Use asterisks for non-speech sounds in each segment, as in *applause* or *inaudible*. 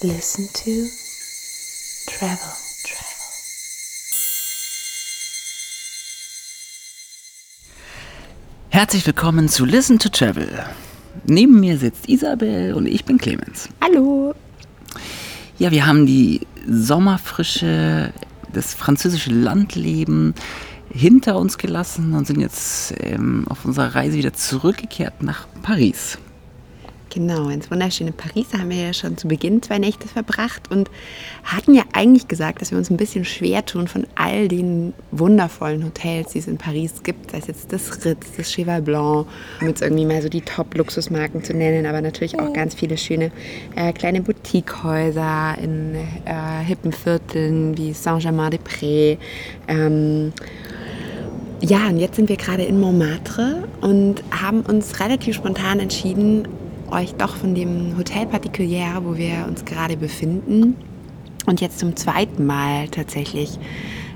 Listen to Travel. Herzlich willkommen zu Listen to Travel. Neben mir sitzt Isabel und ich bin Clemens. Hallo. Ja, wir haben die Sommerfrische, das französische Landleben hinter uns gelassen und sind jetzt ähm, auf unserer Reise wieder zurückgekehrt nach Paris. Genau, ins wunderschöne Paris haben wir ja schon zu Beginn zwei Nächte verbracht und hatten ja eigentlich gesagt, dass wir uns ein bisschen schwer tun von all den wundervollen Hotels, die es in Paris gibt, sei es jetzt das Ritz, das Cheval Blanc, um jetzt irgendwie mal so die Top-Luxusmarken zu nennen, aber natürlich auch ganz viele schöne äh, kleine Boutiquehäuser in äh, hippen Vierteln wie Saint-Germain-des-Prés. Ähm, ja, und jetzt sind wir gerade in Montmartre und haben uns relativ spontan entschieden, euch doch von dem Hotel Particulier, wo wir uns gerade befinden und jetzt zum zweiten Mal tatsächlich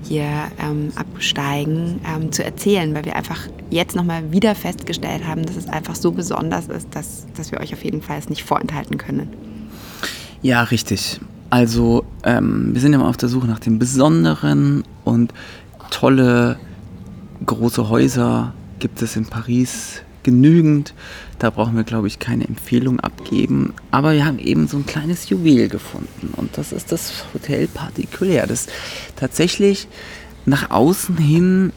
hier ähm, absteigen, ähm, zu erzählen, weil wir einfach jetzt nochmal wieder festgestellt haben, dass es einfach so besonders ist, dass, dass wir euch auf jeden Fall es nicht vorenthalten können. Ja, richtig. Also ähm, wir sind immer auf der Suche nach dem Besonderen und tolle große Häuser gibt es in Paris genügend. Da brauchen wir, glaube ich, keine Empfehlung abgeben. Aber wir haben eben so ein kleines Juwel gefunden. Und das ist das Hotel Partikulär, das tatsächlich nach außen hin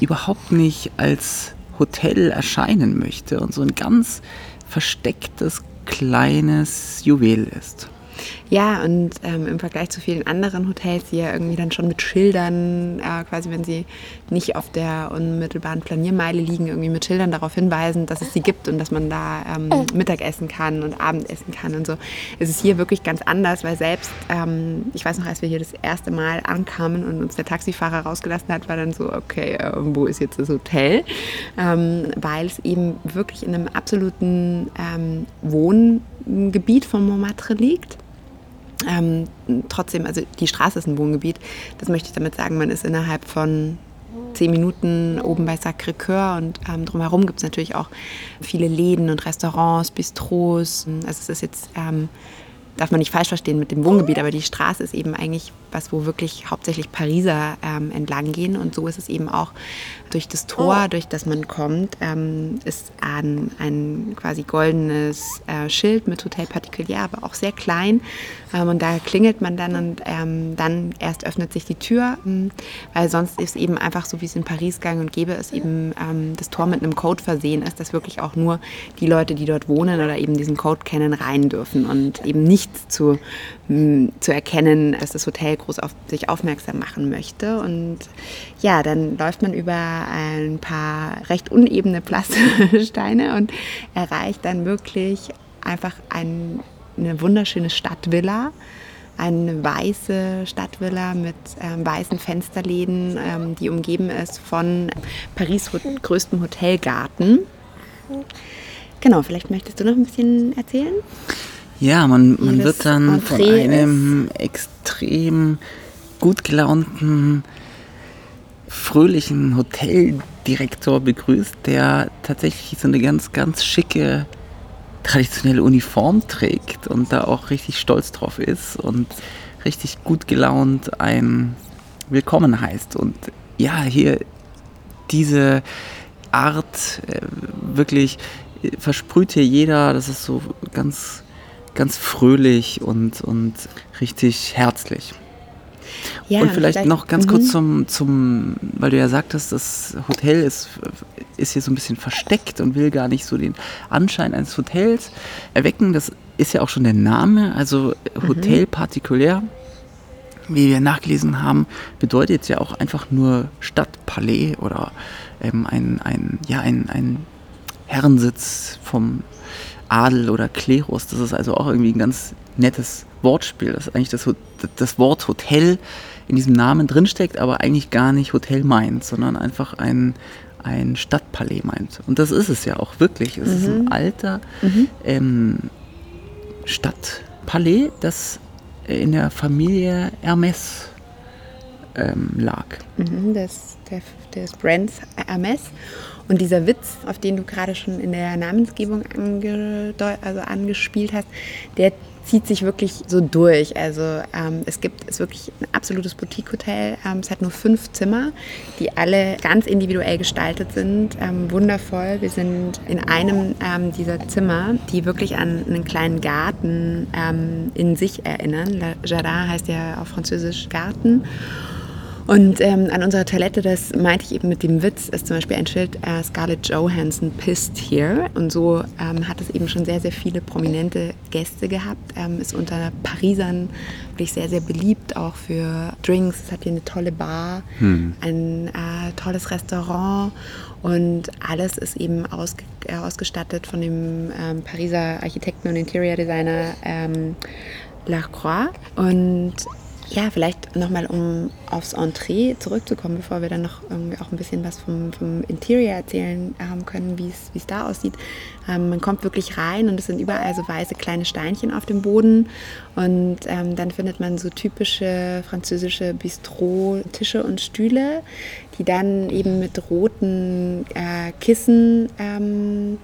überhaupt nicht als Hotel erscheinen möchte und so ein ganz verstecktes kleines Juwel ist. Ja, und ähm, im Vergleich zu vielen anderen Hotels, die ja irgendwie dann schon mit Schildern, äh, quasi wenn sie nicht auf der unmittelbaren Planiermeile liegen, irgendwie mit Schildern darauf hinweisen, dass es sie gibt und dass man da ähm, Mittag essen kann und Abendessen kann und so, ist es hier wirklich ganz anders, weil selbst, ähm, ich weiß noch, als wir hier das erste Mal ankamen und uns der Taxifahrer rausgelassen hat, war dann so, okay, äh, wo ist jetzt das Hotel? Ähm, weil es eben wirklich in einem absoluten ähm, Wohngebiet von Montmartre liegt ähm, trotzdem, also die Straße ist ein Wohngebiet. Das möchte ich damit sagen, man ist innerhalb von zehn Minuten oben bei Sacré-Cœur und ähm, drumherum gibt es natürlich auch viele Läden und Restaurants, Bistros. Also es ist jetzt, ähm, darf man nicht falsch verstehen mit dem Wohngebiet, aber die Straße ist eben eigentlich was, wo wirklich hauptsächlich Pariser ähm, entlang gehen und so ist es eben auch durch das Tor, oh. durch das man kommt, ähm, ist ein, ein quasi goldenes äh, Schild mit Hotel Particulier, aber auch sehr klein. Ähm, und da klingelt man dann und ähm, dann erst öffnet sich die Tür, ähm, weil sonst ist eben einfach so, wie es in Paris gang und gäbe ist, eben ähm, das Tor mit einem Code versehen ist, dass wirklich auch nur die Leute, die dort wohnen oder eben diesen Code kennen, rein dürfen und eben nichts zu, mh, zu erkennen, dass das Hotel groß auf sich aufmerksam machen möchte. Und ja, dann läuft man über ein paar recht unebene Pflastersteine *laughs* und erreicht dann wirklich einfach ein, eine wunderschöne Stadtvilla eine weiße Stadtvilla mit ähm, weißen Fensterläden, ähm, die umgeben ist von Paris größtem Hotelgarten. Genau, vielleicht möchtest du noch ein bisschen erzählen? Ja, man, man wird dann von einem ist. extrem gut gelaunten fröhlichen Hoteldirektor begrüßt, der tatsächlich so eine ganz, ganz schicke traditionelle Uniform trägt und da auch richtig stolz drauf ist und richtig gut gelaunt ein Willkommen heißt. Und ja, hier diese Art äh, wirklich äh, versprüht hier jeder, das ist so ganz, ganz fröhlich und, und richtig herzlich. Ja, und vielleicht, vielleicht noch ganz kurz mhm. zum, zum, weil du ja sagtest, das Hotel ist, ist hier so ein bisschen versteckt und will gar nicht so den Anschein eines Hotels erwecken. Das ist ja auch schon der Name, also Hotel mhm. partikulär. Wie wir nachgelesen haben, bedeutet ja auch einfach nur Stadtpalais oder ähm, ein, ein, ja, ein, ein Herrensitz vom Adel oder Klerus. Das ist also auch irgendwie ein ganz nettes Wortspiel, dass eigentlich das, das Wort Hotel in diesem Namen drinsteckt, aber eigentlich gar nicht Hotel meint, sondern einfach ein, ein Stadtpalais meint. Und das ist es ja auch wirklich. Es mhm. ist ein mhm. alter mhm. ähm, Stadtpalais, das in der Familie Hermes ähm, lag. Mhm, des, der, des Brands Hermes. Und dieser Witz, auf den du gerade schon in der Namensgebung ange also angespielt hast, der zieht sich wirklich so durch. Also ähm, es gibt es wirklich ein absolutes Boutique-Hotel. Ähm, es hat nur fünf Zimmer, die alle ganz individuell gestaltet sind. Ähm, wundervoll. Wir sind in einem ähm, dieser Zimmer, die wirklich an einen kleinen Garten ähm, in sich erinnern. La Jardin heißt ja auf Französisch Garten. Und ähm, an unserer Toilette, das meinte ich eben mit dem Witz, ist zum Beispiel ein Schild äh, Scarlett Johansson pissed here. Und so ähm, hat es eben schon sehr, sehr viele prominente Gäste gehabt. Ähm, ist unter Parisern wirklich sehr, sehr beliebt, auch für Drinks. Es hat hier eine tolle Bar, hm. ein äh, tolles Restaurant und alles ist eben ausge äh, ausgestattet von dem ähm, Pariser Architekten und Interior Designer ähm, Lacroix. Und ja, vielleicht nochmal, um aufs Entree zurückzukommen, bevor wir dann noch irgendwie auch ein bisschen was vom, vom Interior erzählen haben können, wie es da aussieht. Ähm, man kommt wirklich rein und es sind überall so weiße kleine Steinchen auf dem Boden und ähm, dann findet man so typische französische Bistro-Tische und Stühle, die dann eben mit roten äh, Kissen ähm,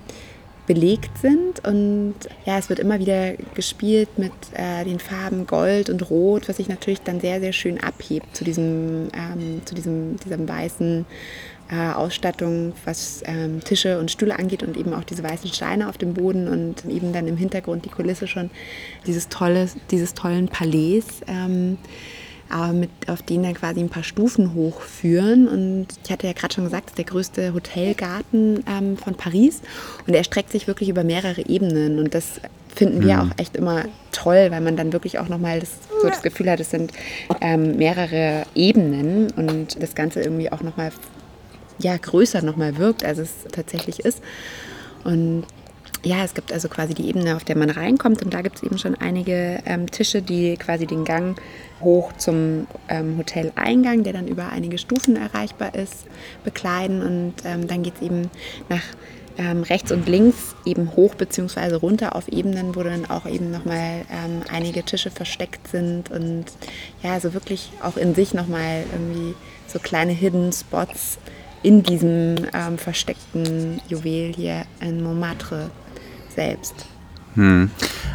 belegt sind. Und ja, es wird immer wieder gespielt mit äh, den Farben Gold und Rot, was sich natürlich dann sehr, sehr schön abhebt zu diesem, ähm, zu diesem, diesem weißen äh, Ausstattung, was ähm, Tische und Stühle angeht und eben auch diese weißen Steine auf dem Boden und eben dann im Hintergrund die Kulisse schon dieses tolle, dieses tollen Palais. Ähm, aber mit, auf denen dann quasi ein paar Stufen hochführen. Und ich hatte ja gerade schon gesagt, das ist der größte Hotelgarten ähm, von Paris und er streckt sich wirklich über mehrere Ebenen und das finden wir mhm. auch echt immer toll, weil man dann wirklich auch nochmal das, so das Gefühl hat, es sind ähm, mehrere Ebenen und das Ganze irgendwie auch nochmal ja, größer nochmal wirkt, als es tatsächlich ist. Und ja, es gibt also quasi die Ebene, auf der man reinkommt und da gibt es eben schon einige ähm, Tische, die quasi den Gang hoch zum ähm, Hoteleingang, der dann über einige Stufen erreichbar ist, bekleiden und ähm, dann geht es eben nach ähm, rechts und links eben hoch bzw. runter auf Ebenen, wo dann auch eben nochmal ähm, einige Tische versteckt sind und ja, so wirklich auch in sich nochmal irgendwie so kleine Hidden Spots in diesem ähm, versteckten Juwel hier in Montmartre selbst. Hm.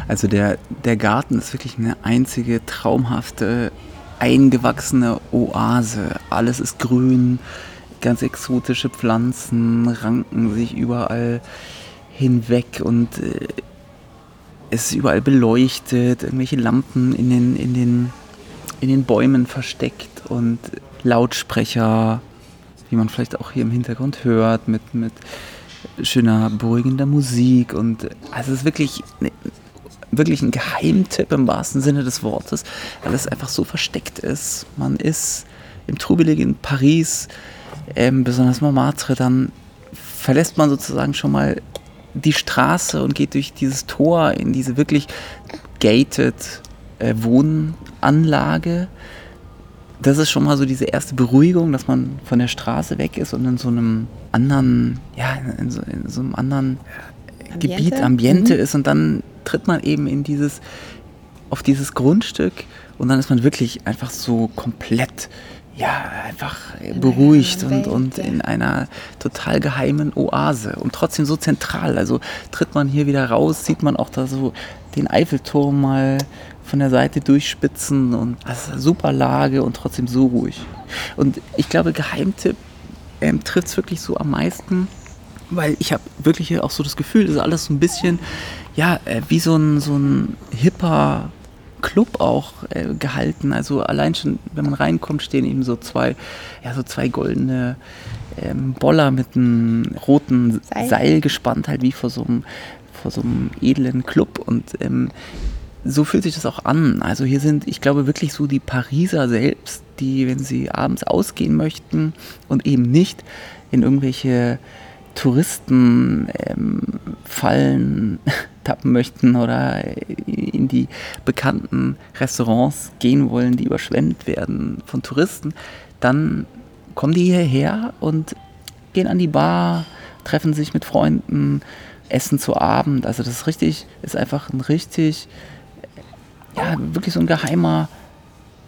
Also der, der Garten ist wirklich eine einzige traumhafte, eingewachsene Oase. Alles ist grün, ganz exotische Pflanzen ranken sich überall hinweg und äh, es ist überall beleuchtet, irgendwelche Lampen in den, in den, in den Bäumen versteckt und Lautsprecher, wie man vielleicht auch hier im Hintergrund hört, mit, mit schöner, beruhigender Musik und also es ist wirklich, ne, wirklich ein Geheimtipp im wahrsten Sinne des Wortes, weil es einfach so versteckt ist. Man ist im trubeligen Paris, ähm, besonders Montmartre, dann verlässt man sozusagen schon mal die Straße und geht durch dieses Tor in diese wirklich gated äh, Wohnanlage das ist schon mal so diese erste Beruhigung, dass man von der Straße weg ist und in so einem anderen, ja, in so, in so einem anderen Ambiente? Gebiet, Ambiente mhm. ist und dann tritt man eben in dieses, auf dieses Grundstück und dann ist man wirklich einfach so komplett, ja, einfach in beruhigt und, und in einer total geheimen Oase und trotzdem so zentral. Also tritt man hier wieder raus, sieht man auch da so den Eiffelturm mal von der Seite durchspitzen und also super Lage und trotzdem so ruhig. Und ich glaube, Geheimtipp ähm, trifft es wirklich so am meisten, weil ich habe wirklich auch so das Gefühl, das ist alles so ein bisschen, ja, äh, wie so ein, so ein hipper Club auch äh, gehalten. Also allein schon, wenn man reinkommt, stehen eben so zwei, ja, so zwei goldene ähm, Boller mit einem roten Seil. Seil gespannt, halt wie vor so einem, vor so einem edlen Club. Und ähm, so fühlt sich das auch an. Also hier sind, ich glaube, wirklich so die Pariser selbst, die, wenn sie abends ausgehen möchten und eben nicht in irgendwelche Touristenfallen ähm, *laughs* tappen möchten oder in die bekannten Restaurants gehen wollen, die überschwemmt werden von Touristen, dann kommen die hierher und gehen an die Bar, treffen sich mit Freunden, essen zu Abend. Also das ist richtig, ist einfach ein richtig ja, wirklich so ein geheimer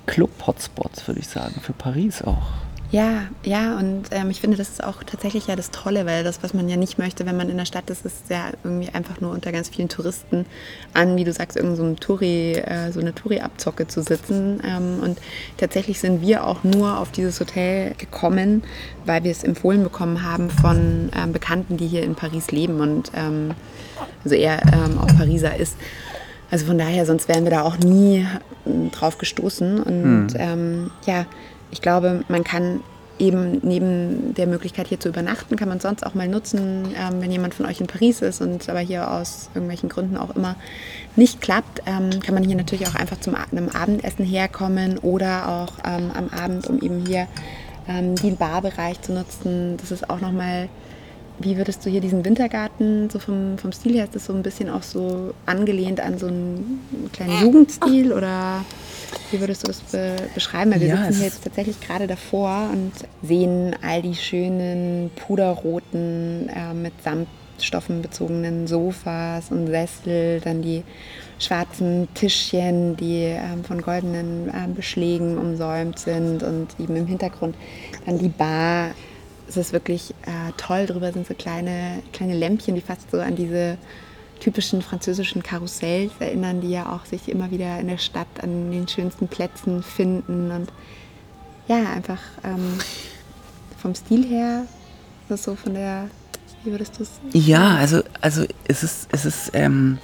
Club-Hotspot, würde ich sagen, für Paris auch. Ja, ja, und ähm, ich finde, das ist auch tatsächlich ja das Tolle, weil das, was man ja nicht möchte, wenn man in der Stadt ist, ist ja irgendwie einfach nur unter ganz vielen Touristen an, wie du sagst, irgend so, Touri, äh, so eine Touri-Abzocke zu sitzen. Ähm, und tatsächlich sind wir auch nur auf dieses Hotel gekommen, weil wir es empfohlen bekommen haben von ähm, Bekannten, die hier in Paris leben und ähm, also er ähm, auch Pariser ist. Also von daher, sonst wären wir da auch nie äh, drauf gestoßen. Und hm. ähm, ja, ich glaube, man kann eben neben der Möglichkeit hier zu übernachten, kann man sonst auch mal nutzen, ähm, wenn jemand von euch in Paris ist und aber hier aus irgendwelchen Gründen auch immer nicht klappt, ähm, kann man hier natürlich auch einfach zum einem Abendessen herkommen oder auch ähm, am Abend, um eben hier ähm, den Barbereich zu nutzen. Das ist auch nochmal, wie würdest du hier diesen Wintergarten, so vom, vom Stil her, ist das so ein bisschen auch so angelehnt an so einen kleinen Jugendstil oder wie würdest du das be beschreiben? Weil wir ja, sitzen hier jetzt tatsächlich gerade davor und sehen all die schönen puderroten, äh, mit Samtstoffen bezogenen Sofas und Sessel, dann die schwarzen Tischchen, die äh, von goldenen äh, Beschlägen umsäumt sind und eben im Hintergrund dann die Bar. Es ist wirklich äh, toll, drüber sind so kleine, kleine Lämpchen, die fast so an diese typischen französischen Karussells erinnern, die ja auch sich immer wieder in der Stadt an den schönsten Plätzen finden und ja, einfach ähm, vom Stil her, so von der, wie würdest du es? Ja, also, also es ist, es ist ähm,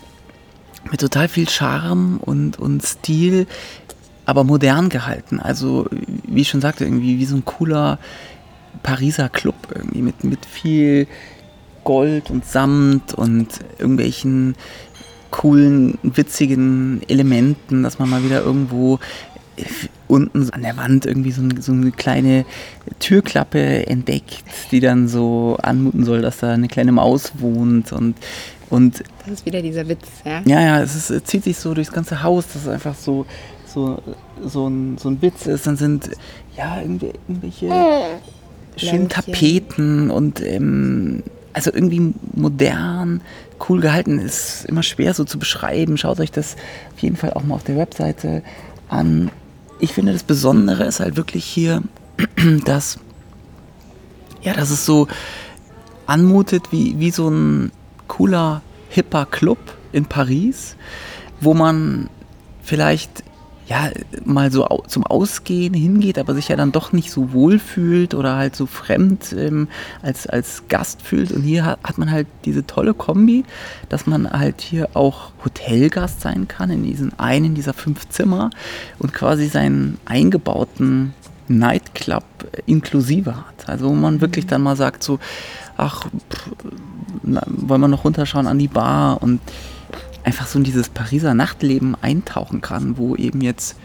mit total viel Charme und, und Stil, aber modern gehalten. Also, wie ich schon sagte, irgendwie wie so ein cooler Pariser Club, irgendwie mit, mit viel Gold und Samt und irgendwelchen coolen, witzigen Elementen, dass man mal wieder irgendwo unten an der Wand irgendwie so, so, eine kleine Türklappe entdeckt, die dann so anmuten soll, dass da eine kleine Maus wohnt und und das ist wieder dieser Witz, ja? Ja, ja, es, ist, es zieht sich so durchs ganze Haus, dass es einfach so, so, so, ein, so ein Witz ist. Dann sind ja irgendwelche äh, schönen Tapeten und ähm, also irgendwie modern, cool gehalten, ist immer schwer so zu beschreiben. Schaut euch das auf jeden Fall auch mal auf der Webseite an. Ich finde, das Besondere ist halt wirklich hier, *clears throat* dass, ja, dass es so anmutet wie, wie so ein cooler, hipper Club in Paris, wo man vielleicht ja, mal so zum Ausgehen hingeht, aber sich ja dann doch nicht so wohl fühlt oder halt so fremd ähm, als, als Gast fühlt. Und hier hat, man halt diese tolle Kombi, dass man halt hier auch Hotelgast sein kann in diesen einen dieser fünf Zimmer und quasi seinen eingebauten Nightclub inklusive hat. Also wo man wirklich dann mal sagt so, ach, pff, na, wollen wir noch runterschauen an die Bar und einfach so in dieses Pariser Nachtleben eintauchen kann, wo eben jetzt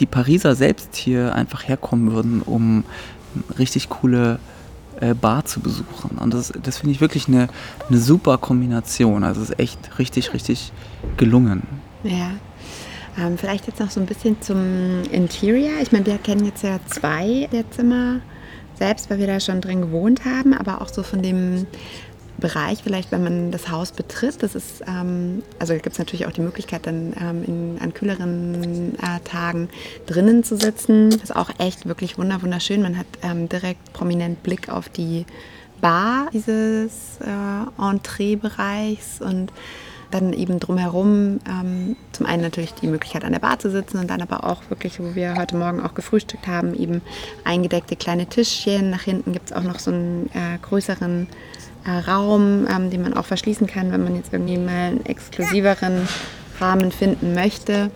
die Pariser selbst hier einfach herkommen würden, um richtig coole äh, Bar zu besuchen. Und das, das finde ich wirklich eine, eine super Kombination. Also es ist echt richtig, richtig gelungen. Ja. Ähm, vielleicht jetzt noch so ein bisschen zum Interior. Ich meine, wir kennen jetzt ja zwei der Zimmer selbst, weil wir da schon drin gewohnt haben, aber auch so von dem Bereich vielleicht, wenn man das Haus betritt. Das ist, ähm, also gibt es natürlich auch die Möglichkeit, dann ähm, in, an kühleren äh, Tagen drinnen zu sitzen. Das ist auch echt wirklich wunderschön. Man hat ähm, direkt prominent Blick auf die Bar dieses äh, Entree-Bereichs und dann eben drumherum ähm, zum einen natürlich die Möglichkeit an der Bar zu sitzen und dann aber auch wirklich, wo wir heute Morgen auch gefrühstückt haben, eben eingedeckte kleine Tischchen. Nach hinten gibt es auch noch so einen äh, größeren Raum, ähm, den man auch verschließen kann, wenn man jetzt irgendwie mal einen exklusiveren Rahmen finden möchte.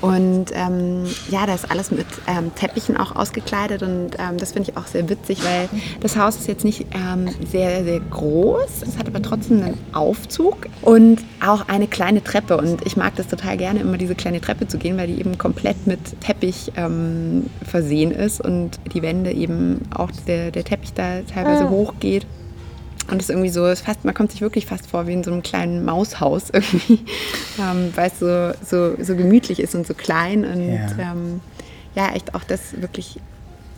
Und ähm, ja, da ist alles mit ähm, Teppichen auch ausgekleidet und ähm, das finde ich auch sehr witzig, weil das Haus ist jetzt nicht ähm, sehr, sehr groß, es hat aber trotzdem einen Aufzug und auch eine kleine Treppe und ich mag das total gerne, immer diese kleine Treppe zu gehen, weil die eben komplett mit Teppich ähm, versehen ist und die Wände eben auch der, der Teppich da teilweise ah. hochgeht. Und es ist irgendwie so, es fast, man kommt sich wirklich fast vor wie in so einem kleinen Maushaus *laughs* irgendwie, ähm, weil es so, so, so gemütlich ist und so klein und ja, ähm, ja echt auch das wirklich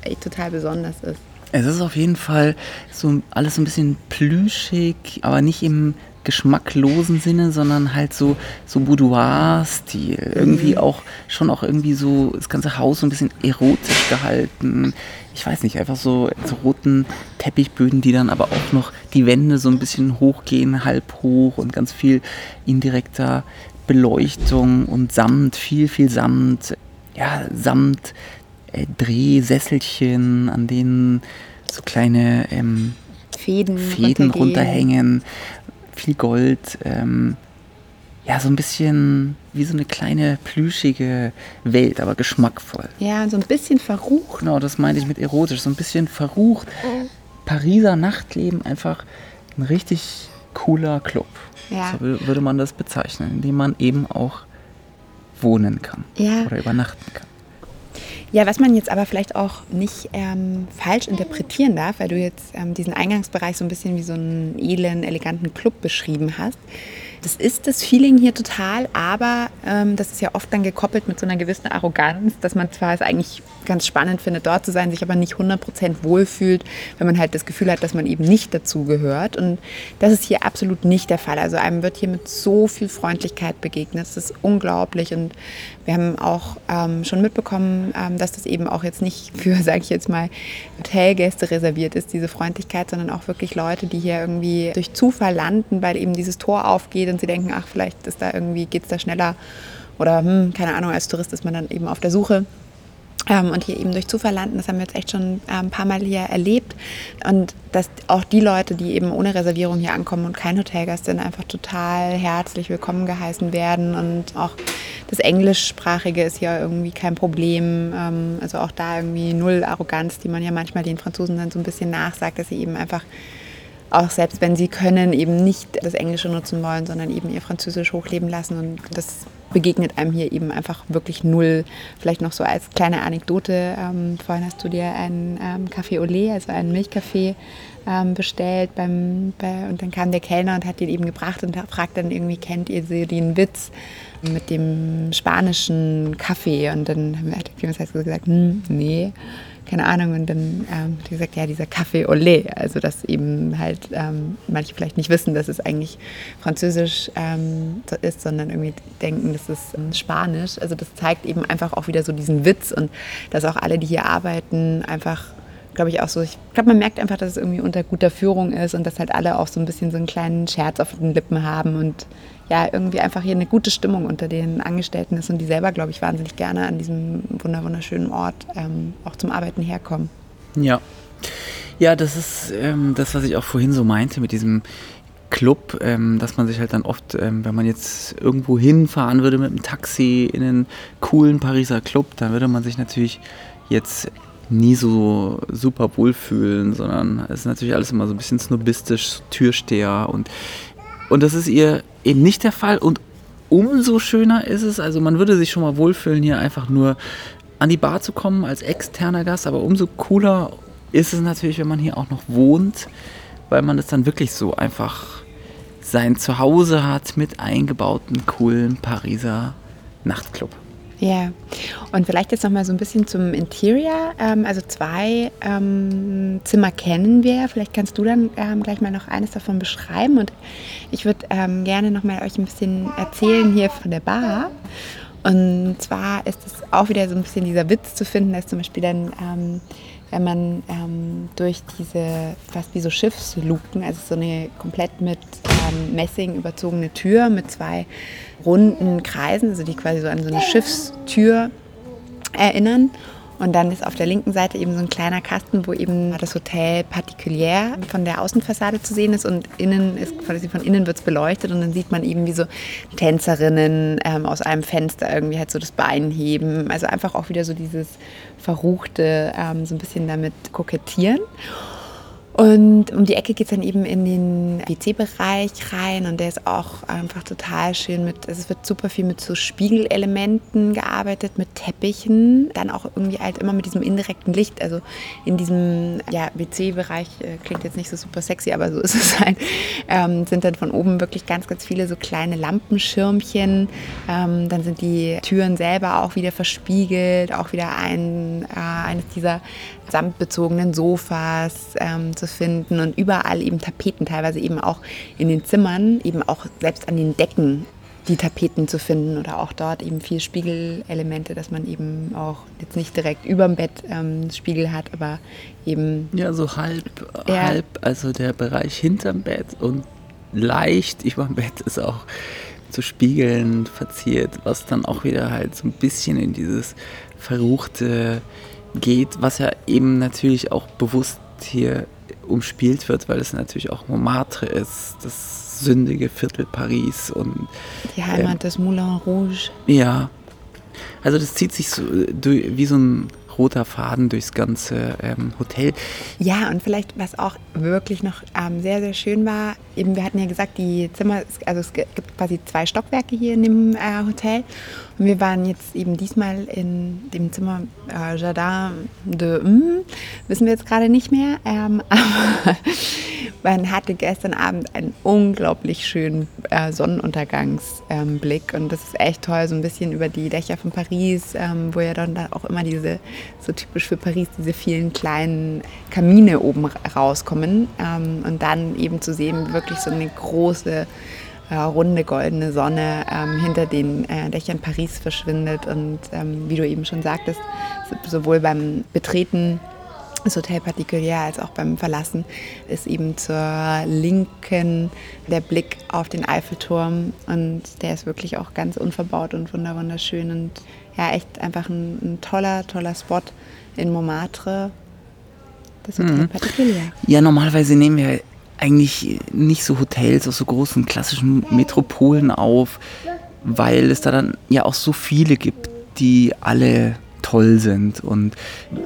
echt total besonders ist. Es ist auf jeden Fall so alles so ein bisschen plüschig, aber nicht im geschmacklosen Sinne, sondern halt so, so Boudoir-Stil. Irgendwie Mhm. auch, schon auch irgendwie so das ganze Haus so ein bisschen erotisch gehalten. Ich weiß nicht, einfach so, so roten Teppichböden, die dann aber auch noch die Wände so ein bisschen hochgehen, halb hoch und ganz viel indirekter Beleuchtung und Samt, viel, viel Samt. Ja, Samt, äh, Drehsesselchen, an denen so kleine ähm, Fäden, Fäden runtergehen. runterhängen, viel Gold. Ähm, ja, so ein bisschen wie so eine kleine plüschige Welt, aber geschmackvoll. Ja, so ein bisschen verrucht. Genau, das meinte ich mit erotisch, so ein bisschen verrucht. Pariser Nachtleben, einfach ein richtig cooler Club. Ja. So wür- würde man das bezeichnen, in dem man eben auch wohnen kann Ja. oder übernachten kann. Ja, was man jetzt aber vielleicht auch nicht ähm, falsch interpretieren darf, weil du jetzt ähm, diesen Eingangsbereich so ein bisschen wie so einen edlen, eleganten Club beschrieben hast. Das ist das Feeling hier total, aber ähm, das ist ja oft dann gekoppelt mit so einer gewissen Arroganz, dass man zwar es eigentlich ganz spannend findet, dort zu sein, sich aber nicht 100% wohlfühlt, wenn man halt das Gefühl hat, dass man eben nicht dazu gehört. Und das ist hier absolut nicht der Fall. Also einem wird hier mit so viel Freundlichkeit begegnet. Das ist unglaublich. Und wir haben auch ähm, schon mitbekommen, ähm, dass das eben auch jetzt nicht für, *laughs* sage ich jetzt mal, Hotelgäste reserviert ist, diese Freundlichkeit, sondern auch wirklich Leute, die hier irgendwie durch Zufall landen, weil eben dieses Tor aufgeht und sie denken, ach, vielleicht ist da irgendwie, geht es da schneller. Oder hm, keine Ahnung, als Tourist ist man dann eben auf der Suche ähm, und hier eben durch Zufall landen. Das haben wir jetzt echt schon äh, ein paar Mal hier erlebt. Und dass auch die Leute, die eben ohne Reservierung hier ankommen und kein Hotelgast sind, einfach total herzlich willkommen geheißen werden. Und auch das Englischsprachige ist hier irgendwie kein Problem. Ähm, also auch da irgendwie null Arroganz, die man ja manchmal den Franzosen dann so ein bisschen nachsagt, dass sie eben einfach auch selbst wenn sie können, eben nicht das Englische nutzen wollen, sondern eben ihr Französisch hochleben lassen. Und das begegnet einem hier eben einfach wirklich null. Vielleicht noch so als kleine Anekdote. Ähm, vorhin hast du dir einen ähm, Café au lait, also einen Milchkaffee, ähm, bestellt. Beim, bei, und dann kam der Kellner und hat den eben gebracht und fragt dann irgendwie, kennt ihr den Witz mit dem spanischen Kaffee? Und dann hat halt gesagt, hm, nee keine Ahnung. Und dann ähm, hat gesagt, ja, dieser Café au lait. Also, dass eben halt ähm, manche vielleicht nicht wissen, dass es eigentlich französisch ähm, ist, sondern irgendwie denken, das ist ähm, Spanisch. Also, das zeigt eben einfach auch wieder so diesen Witz und dass auch alle, die hier arbeiten, einfach glaube ich auch so, ich glaube, man merkt einfach, dass es irgendwie unter guter Führung ist und dass halt alle auch so ein bisschen so einen kleinen Scherz auf den Lippen haben und ja, irgendwie einfach hier eine gute Stimmung unter den Angestellten ist und die selber, glaube ich, wahnsinnig gerne an diesem wunder wunderschönen Ort ähm, auch zum Arbeiten herkommen. Ja. Ja, das ist ähm, das, was ich auch vorhin so meinte mit diesem Club, ähm, dass man sich halt dann oft, ähm, wenn man jetzt irgendwo hinfahren würde mit einem Taxi in einen coolen Pariser Club, dann würde man sich natürlich jetzt nie so super wohlfühlen, sondern es ist natürlich alles immer so ein bisschen snobistisch, Türsteher und, und das ist ihr eben nicht der Fall und umso schöner ist es, also man würde sich schon mal wohlfühlen, hier einfach nur an die Bar zu kommen als externer Gast, aber umso cooler ist es natürlich, wenn man hier auch noch wohnt, weil man es dann wirklich so einfach sein Zuhause hat mit eingebauten coolen Pariser Nachtclub. Ja, und vielleicht jetzt noch mal so ein bisschen zum Interior. Ähm, also zwei ähm, Zimmer kennen wir. Vielleicht kannst du dann ähm, gleich mal noch eines davon beschreiben. Und ich würde gerne noch mal euch ein bisschen erzählen hier von der Bar. Und zwar ist es auch wieder so ein bisschen dieser Witz zu finden, dass zum Beispiel dann, wenn man ähm, durch diese fast wie so Schiffsluken, also so eine komplett mit ähm, Messing überzogene Tür mit zwei runden Kreisen, also die quasi so an so eine Schiffstür erinnern. Und dann ist auf der linken Seite eben so ein kleiner Kasten, wo eben das Hotel Particulier von der Außenfassade zu sehen ist und innen ist quasi von innen wird es beleuchtet und dann sieht man eben wie so Tänzerinnen ähm, aus einem Fenster irgendwie halt so das Bein heben. Also einfach auch wieder so dieses Verruchte, ähm, so ein bisschen damit kokettieren. Und um die Ecke geht es dann eben in den WC-Bereich rein und der ist auch einfach total schön mit, also es wird super viel mit so Spiegelelementen gearbeitet, mit Teppichen, dann auch irgendwie halt immer mit diesem indirekten Licht, also in diesem ja, WC-Bereich, äh, klingt jetzt nicht so super sexy, aber so ist es halt, ähm, sind dann von oben wirklich ganz, ganz viele so kleine Lampenschirmchen, ähm, dann sind die Türen selber auch wieder verspiegelt, auch wieder ein, äh, eines dieser samtbezogenen Sofas, ähm, so finden und überall eben Tapeten, teilweise eben auch in den Zimmern, eben auch selbst an den Decken die Tapeten zu finden oder auch dort eben viel Spiegelelemente, dass man eben auch jetzt nicht direkt über dem Bett ähm, Spiegel hat, aber eben. Ja, so halb, ja. halb, also der Bereich hinterm Bett und leicht über dem Bett ist auch zu Spiegeln verziert, was dann auch wieder halt so ein bisschen in dieses Verruchte geht, was ja eben natürlich auch bewusst hier umspielt wird, weil es natürlich auch Montmartre ist, das sündige Viertel Paris und die Heimat ähm, des Moulin Rouge. Ja, also das zieht sich so durch, wie so ein roter Faden durchs ganze ähm, Hotel. Ja, und vielleicht, was auch wirklich noch ähm, sehr, sehr schön war, eben wir hatten ja gesagt, die Zimmer, also es gibt quasi zwei Stockwerke hier in dem äh, Hotel. Und wir waren jetzt eben diesmal in dem Zimmer äh, Jardin de, mm, wissen wir jetzt gerade nicht mehr, ähm, *laughs* aber man hatte gestern Abend einen unglaublich schönen äh, Sonnenuntergangsblick ähm, und das ist echt toll, so ein bisschen über die Dächer von Paris, ähm, wo ja dann da auch immer diese, so typisch für Paris, diese vielen kleinen Kamine oben rauskommen. Ähm, und dann eben zu sehen, wirklich so eine große äh, runde goldene Sonne ähm, hinter den äh, Dächern Paris verschwindet und ähm, wie du eben schon sagtest, sowohl beim Betreten das Hotel Particulier als auch beim Verlassen ist eben zur Linken der Blick auf den Eiffelturm und der ist wirklich auch ganz unverbaut und wunderschön und ja, echt einfach ein, ein toller, toller Spot in Montmartre. Das Hotel mhm. Particulier. Ja, normalerweise nehmen wir eigentlich nicht so Hotels aus so großen klassischen Metropolen auf, weil es da dann ja auch so viele gibt, die alle toll sind. Und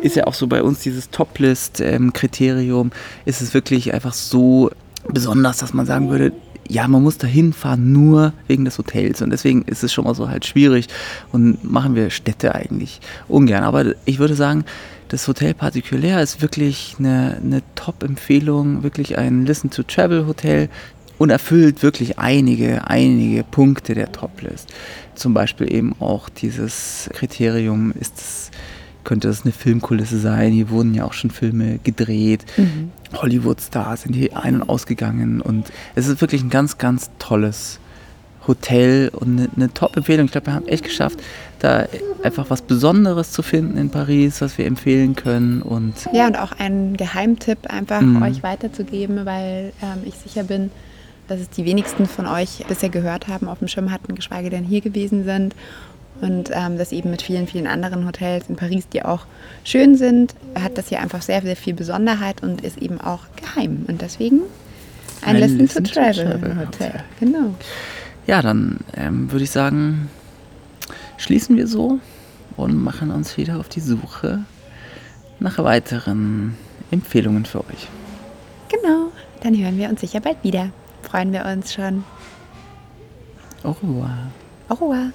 ist ja auch so bei uns dieses Top-List-Kriterium, ist es wirklich einfach so besonders, dass man sagen würde, ja, man muss da hinfahren nur wegen des Hotels und deswegen ist es schon mal so halt schwierig und machen wir Städte eigentlich ungern. Aber ich würde sagen, das Hotel Partikulär ist wirklich eine, eine Top-Empfehlung, wirklich ein Listen-to-Travel-Hotel und erfüllt wirklich einige, einige Punkte der Top-List. Zum Beispiel eben auch dieses Kriterium, ist es, könnte das eine Filmkulisse sein? Hier wurden ja auch schon Filme gedreht. Mhm. Hollywood-Stars sind hier ein- und ausgegangen. Und es ist wirklich ein ganz, ganz tolles Hotel und eine, eine Top-Empfehlung. Ich glaube, wir haben echt geschafft, da einfach was Besonderes zu finden in Paris, was wir empfehlen können. Und ja, und auch einen Geheimtipp einfach mhm. euch weiterzugeben, weil ähm, ich sicher bin, dass es die wenigsten von euch bisher gehört haben, auf dem Schirm hatten, geschweige denn hier gewesen sind. Und ähm, das eben mit vielen, vielen anderen Hotels in Paris, die auch schön sind, hat das hier einfach sehr, sehr viel Besonderheit und ist eben auch geheim. Und deswegen ein, ein Listen, Listen, to Travel, to Travel Hotel. Hotel. Genau. Ja, dann ähm, würde ich sagen, schließen wir so und machen uns wieder auf die Suche nach weiteren Empfehlungen für euch. Genau, dann hören wir uns sicher bald wieder freuen wir uns schon. Au revoir. Au revoir.